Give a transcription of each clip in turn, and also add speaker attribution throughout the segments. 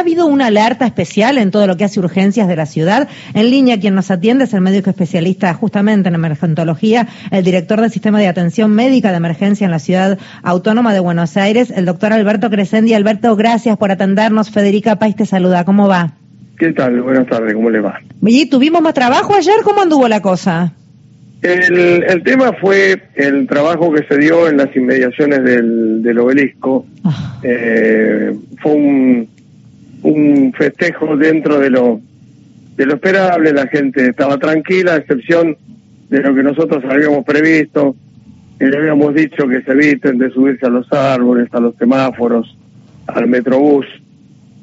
Speaker 1: ¿Ha habido una alerta especial en todo lo que hace urgencias de la ciudad? En línea, quien nos atiende es el médico especialista justamente en emergentología, el director del Sistema de Atención Médica de Emergencia en la Ciudad Autónoma de Buenos Aires, el doctor Alberto Crescendi. Alberto, gracias por atendernos. Federica País te saluda. ¿Cómo va?
Speaker 2: ¿Qué tal? Buenas tardes, ¿cómo le va?
Speaker 1: ¿Y tuvimos más trabajo ayer? ¿Cómo anduvo la cosa?
Speaker 2: El, tema fue el trabajo que se dio en las inmediaciones del, obelisco. Ah. Eh, fue un un festejo dentro de lo de lo esperable, la gente estaba tranquila, a excepción de lo que nosotros habíamos previsto, le habíamos dicho que se eviten de subirse a los árboles, a los semáforos, al metrobús.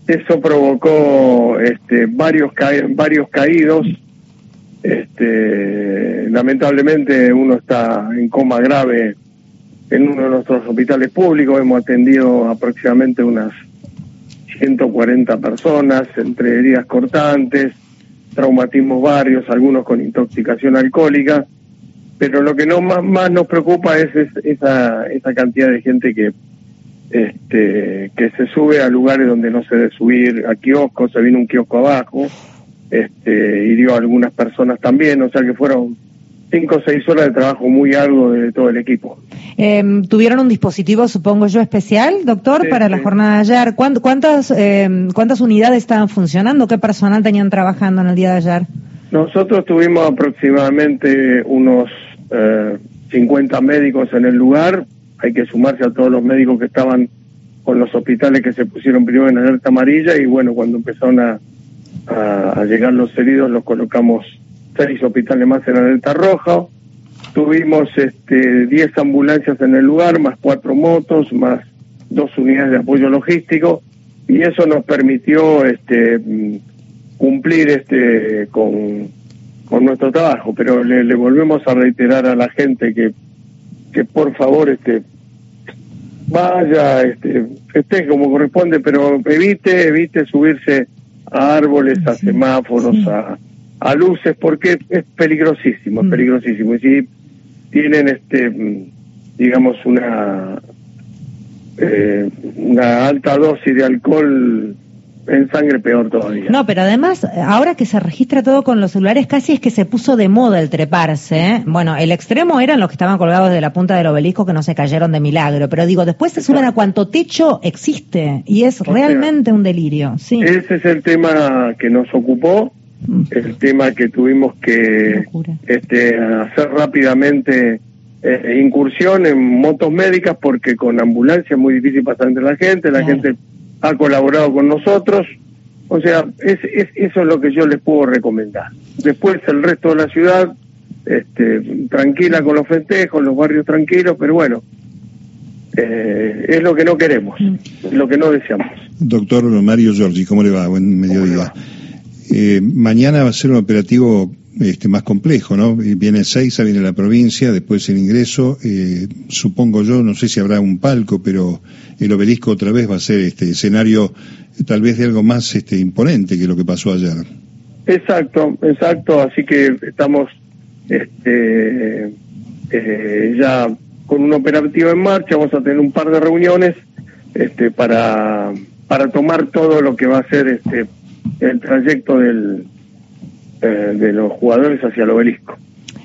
Speaker 2: Eso provocó este, varios varios caídos. Este, lamentablemente uno está en coma grave en uno de nuestros hospitales públicos. Hemos atendido aproximadamente unas 140 personas, entre heridas cortantes, traumatismos varios, algunos con intoxicación alcohólica, pero lo que no más, más nos preocupa es, esa, esa cantidad de gente que este que se sube a lugares donde no se debe subir, a kioscos, se vino un kiosco abajo, este hirió a algunas personas también, o sea que fueron cinco o seis horas de trabajo muy arduo de todo el equipo.
Speaker 1: Em, ¿Tuvieron un dispositivo, supongo yo, especial, doctor, para la jornada de ayer? ¿Cuántas, eh, ¿Cuántas unidades estaban funcionando? ¿Qué personal tenían trabajando en el día de ayer?
Speaker 2: Nosotros tuvimos aproximadamente unos eh, 50 médicos en el lugar. Hay que sumarse a todos los médicos que estaban con los hospitales que se pusieron primero en alerta amarilla y bueno, cuando empezaron a, a llegar los heridos los colocamos seis hospitales más en alerta roja. Tuvimos este, 10 ambulancias en el lugar, más cuatro motos, más dos unidades de apoyo logístico, y eso nos permitió este, cumplir este, con, con nuestro trabajo. Pero le, volvemos a reiterar a la gente que, que por favor este, vaya, este, esté como corresponde, pero evite, evite subirse a árboles, a semáforos, a a luces porque es peligrosísimo, es mm. peligrosísimo. Y si tienen, este, mm, digamos, una, eh, una alta dosis de alcohol en sangre, peor todavía.
Speaker 1: No, pero además, ahora que se registra todo con los celulares, casi es que se puso de moda el treparse. ¿eh? Bueno, el extremo eran los que estaban colgados de la punta del obelisco que no se cayeron de milagro, pero digo, después se suben a cuánto techo existe y es realmente un delirio. Sí.
Speaker 2: Ese es el tema que nos ocupó el tema que tuvimos que este, hacer rápidamente eh, incursión en motos médicas porque con ambulancia es muy difícil pasar entre la gente, la gente ha colaborado con nosotros, o sea, es, eso es lo que yo les puedo recomendar. Después el resto de la ciudad, este, tranquila con los festejos, los barrios tranquilos, pero bueno, eh, es lo que no queremos, es lo que no deseamos.
Speaker 3: Doctor Mario Giorgi, ¿cómo le va? Buen mediodía. Eh, mañana va a ser un operativo este, más complejo, ¿no? Viene Seiza, viene la provincia, después el ingreso. Eh, supongo yo, no sé si habrá un palco, pero el obelisco otra vez va a ser este escenario tal vez de algo más este, imponente que lo que pasó ayer.
Speaker 2: Exacto, exacto. Así que estamos este, eh, ya con un operativo en marcha. Vamos a tener un par de reuniones este, para, para tomar todo lo que va a ser este, el trayecto del, eh, de los jugadores hacia el obelisco.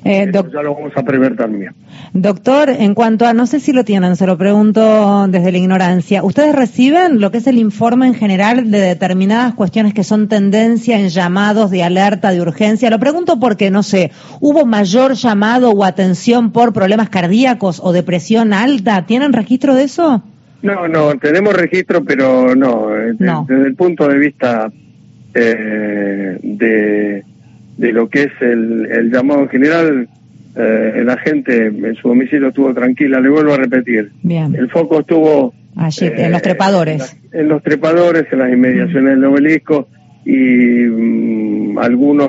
Speaker 2: Eh, ya lo vamos a prever también.
Speaker 1: Doctor, en cuanto a, no sé si lo tienen, se lo pregunto desde la ignorancia, ¿ustedes reciben lo que es el informe en general de determinadas cuestiones que son tendencia en llamados de alerta, de urgencia? Lo pregunto porque, no sé, ¿hubo mayor llamado o atención por problemas cardíacos o depresión alta? ¿Tienen registro de eso?
Speaker 2: No, no, tenemos registro, pero no, eh, desde el punto de vista eh, de, de, lo que es el, el llamado general, eh, la gente en su domicilio estuvo tranquila. Le vuelvo a repetir.
Speaker 1: Bien.
Speaker 2: El foco estuvo...
Speaker 1: Allí, en los eh, trepadores.
Speaker 2: En, los trepadores, en las inmediaciones del obelisco y mm, algunos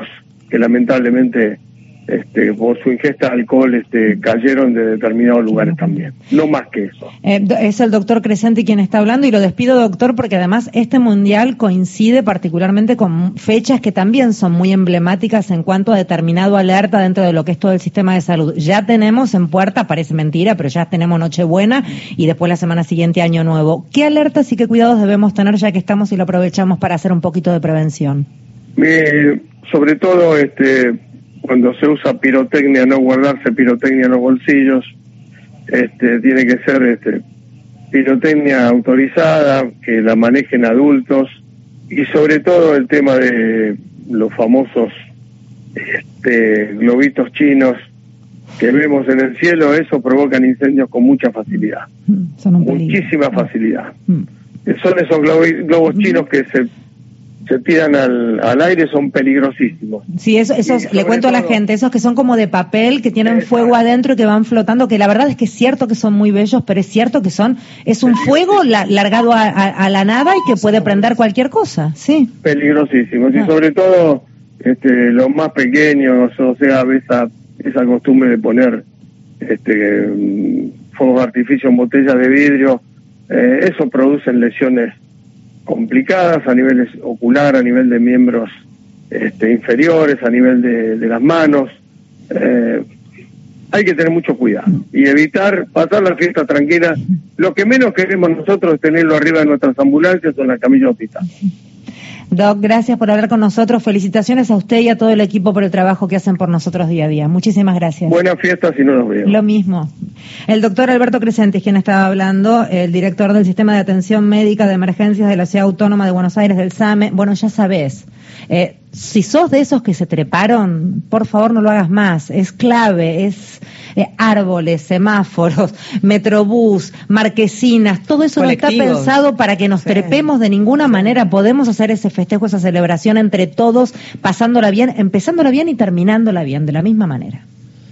Speaker 2: que lamentablemente este, por su ingesta de alcohol este, cayeron de determinados lugares también. No más que eso.
Speaker 1: Eh, es el doctor Crescenti quien está hablando y lo despido, doctor, porque además este mundial coincide particularmente con fechas que también son muy emblemáticas en cuanto a determinado alerta dentro de lo que es todo el sistema de salud. Ya tenemos en puerta, parece mentira, pero ya tenemos Nochebuena y después la semana siguiente Año Nuevo. ¿Qué alertas y qué cuidados debemos tener ya que estamos y lo aprovechamos para hacer un poquito de prevención?
Speaker 2: sobre todo, este cuando se usa pirotecnia, no guardarse pirotecnia en los bolsillos, este, tiene que ser este, pirotecnia autorizada, que la manejen adultos, y sobre todo el tema de los famosos este, globitos chinos que vemos en el cielo, eso provocan incendios con mucha facilidad, mm, muchísima facilidad. Mm. Son esos globos chinos que se se tiran al, al aire son peligrosísimos.
Speaker 1: Sí, eso, esos, le cuento a la gente, esos que son como de papel, que tienen fuego adentro y que van flotando, que la verdad es que es cierto que son muy bellos, pero es cierto que son, es un fuego largado a, la nada y que puede prender cualquier cosa, sí.
Speaker 2: Peligrosísimos, y ah. sobre todo este, los más pequeños, o sea, esa, esa costumbre de poner este, mm, fuegos de artificio en botellas de vidrio, eh, eso produce lesiones complicadas a nivel ocular, a nivel de miembros este, inferiores, a nivel de, las manos. Eh, hay que tener mucho cuidado y evitar pasar la fiesta tranquila. Lo que menos queremos nosotros es tenerlo arriba de nuestras ambulancias o en la camilla hospital.
Speaker 1: Doc, gracias por hablar con nosotros. Felicitaciones a usted y a todo el equipo por el trabajo que hacen por nosotros día a día. Muchísimas gracias.
Speaker 2: Buenas fiestas y no los veo.
Speaker 1: Lo mismo. El doctor Alberto Crescentes, quien estaba hablando, el director del Sistema de Atención Médica de Emergencias de la Ciudad Autónoma de Buenos Aires, del SAME. Bueno, ya sabes. Eh, si sos de esos que se treparon, por favor no lo hagas más. Es clave, es eh, árboles, semáforos, metrobús, marquesinas, todo eso no está pensado para que nos trepemos de ninguna manera. Podemos hacer ese festejo, esa celebración entre todos, pasándola bien, empezándola bien y terminándola bien, de la misma manera.